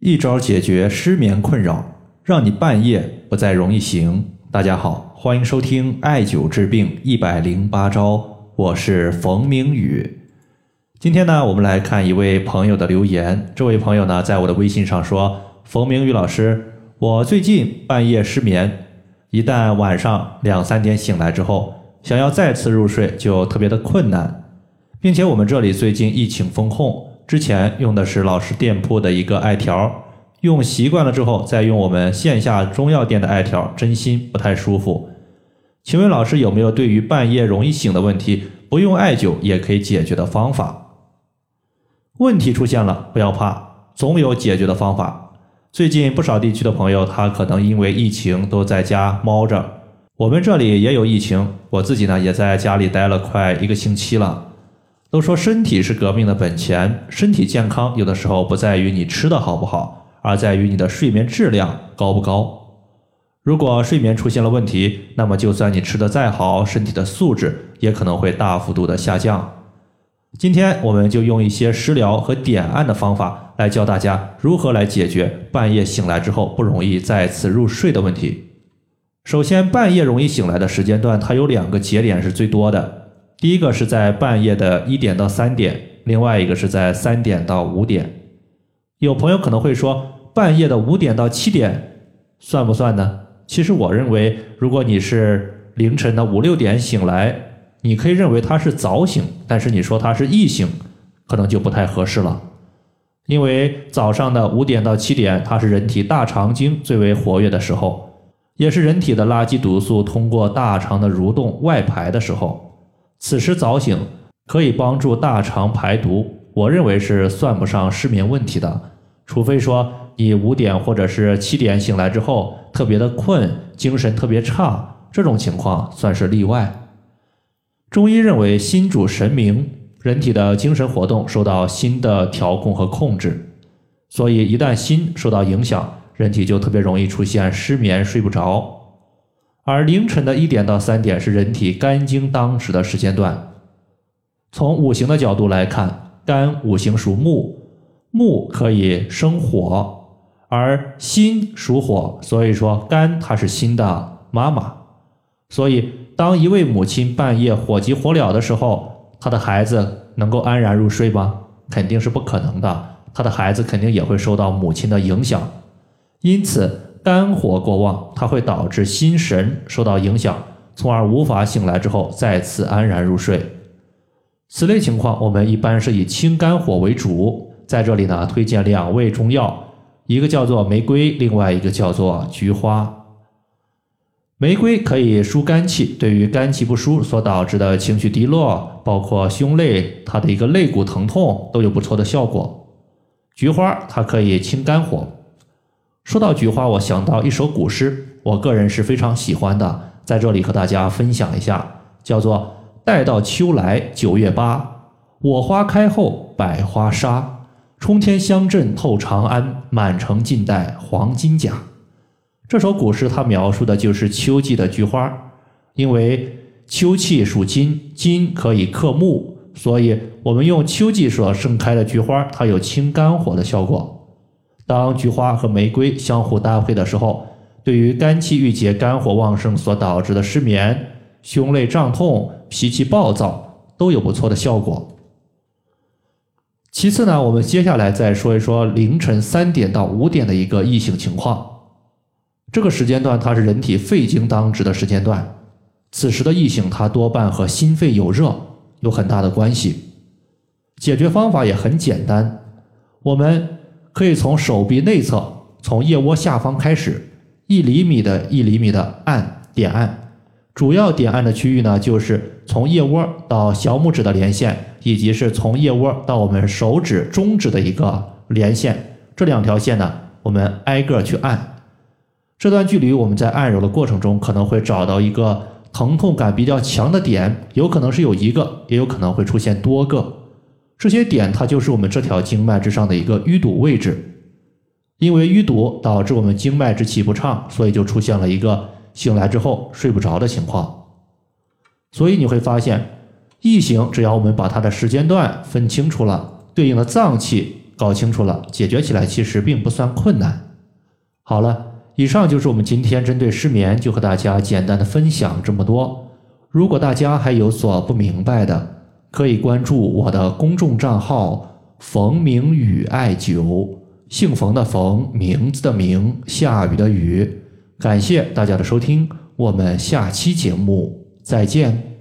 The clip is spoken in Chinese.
一招解决失眠困扰，让你半夜不再容易醒。大家好，欢迎收听艾灸治病一百零八招，我是冯明宇。今天呢，我们来看一位朋友的留言。这位朋友呢，在我的微信上说：“冯明宇老师，我最近半夜失眠，一旦晚上两三点醒来之后，想要再次入睡就特别的困难，并且我们这里最近疫情封控。”之前用的是老师店铺的一个艾条，用习惯了之后，再用我们线下中药店的艾条，真心不太舒服。请问老师有没有对于半夜容易醒的问题，不用艾灸也可以解决的方法？问题出现了，不要怕，总有解决的方法。最近不少地区的朋友，他可能因为疫情都在家猫着，我们这里也有疫情，我自己呢也在家里待了快一个星期了。都说身体是革命的本钱，身体健康有的时候不在于你吃的好不好，而在于你的睡眠质量高不高。如果睡眠出现了问题，那么就算你吃的再好，身体的素质也可能会大幅度的下降。今天我们就用一些食疗和点按的方法来教大家如何来解决半夜醒来之后不容易再次入睡的问题。首先，半夜容易醒来的时间段，它有两个节点是最多的。第一个是在半夜的一点到三点，另外一个是在三点到五点。有朋友可能会说，半夜的五点到七点算不算呢？其实我认为，如果你是凌晨的五六点醒来，你可以认为它是早醒，但是你说它是易醒，可能就不太合适了。因为早上的五点到七点，它是人体大肠经最为活跃的时候，也是人体的垃圾毒素通过大肠的蠕动外排的时候。此时早醒可以帮助大肠排毒，我认为是算不上失眠问题的，除非说你五点或者是七点醒来之后特别的困，精神特别差，这种情况算是例外。中医认为心主神明，人体的精神活动受到心的调控和控制，所以一旦心受到影响，人体就特别容易出现失眠、睡不着。而凌晨的一点到三点是人体肝经当值的时间段。从五行的角度来看，肝五行属木，木可以生火，而心属火，所以说肝它是心的妈妈。所以，当一位母亲半夜火急火燎的时候，她的孩子能够安然入睡吗？肯定是不可能的，她的孩子肯定也会受到母亲的影响。因此。肝火过旺，它会导致心神受到影响，从而无法醒来之后再次安然入睡。此类情况，我们一般是以清肝火为主。在这里呢，推荐两味中药，一个叫做玫瑰，另外一个叫做菊花。玫瑰可以疏肝气，对于肝气不舒所导致的情绪低落，包括胸肋，它的一个肋骨疼痛都有不错的效果。菊花它可以清肝火。说到菊花，我想到一首古诗，我个人是非常喜欢的，在这里和大家分享一下，叫做“待到秋来九月八，我花开后百花杀，冲天香阵透长安，满城尽带黄金甲”。这首古诗它描述的就是秋季的菊花，因为秋气属金，金可以克木，所以我们用秋季所盛开的菊花，它有清肝火的效果。当菊花和玫瑰相互搭配的时候，对于肝气郁结、肝火旺盛所导致的失眠、胸肋胀痛、脾气暴躁都有不错的效果。其次呢，我们接下来再说一说凌晨三点到五点的一个异性情况。这个时间段它是人体肺经当值的时间段，此时的异性它多半和心肺有热有很大的关系。解决方法也很简单，我们。可以从手臂内侧，从腋窝下方开始，一厘米的一厘米的按点按，主要点按的区域呢，就是从腋窝到小拇指的连线，以及是从腋窝到我们手指中指的一个连线，这两条线呢，我们挨个去按。这段距离我们在按揉的过程中，可能会找到一个疼痛感比较强的点，有可能是有一个，也有可能会出现多个。这些点，它就是我们这条经脉之上的一个淤堵位置。因为淤堵导致我们经脉之气不畅，所以就出现了一个醒来之后睡不着的情况。所以你会发现，异形只要我们把它的时间段分清楚了，对应的脏器搞清楚了，解决起来其实并不算困难。好了，以上就是我们今天针对失眠就和大家简单的分享这么多。如果大家还有所不明白的，可以关注我的公众账号“冯明宇艾灸”，姓冯的冯，名字的名，下雨的雨。感谢大家的收听，我们下期节目再见。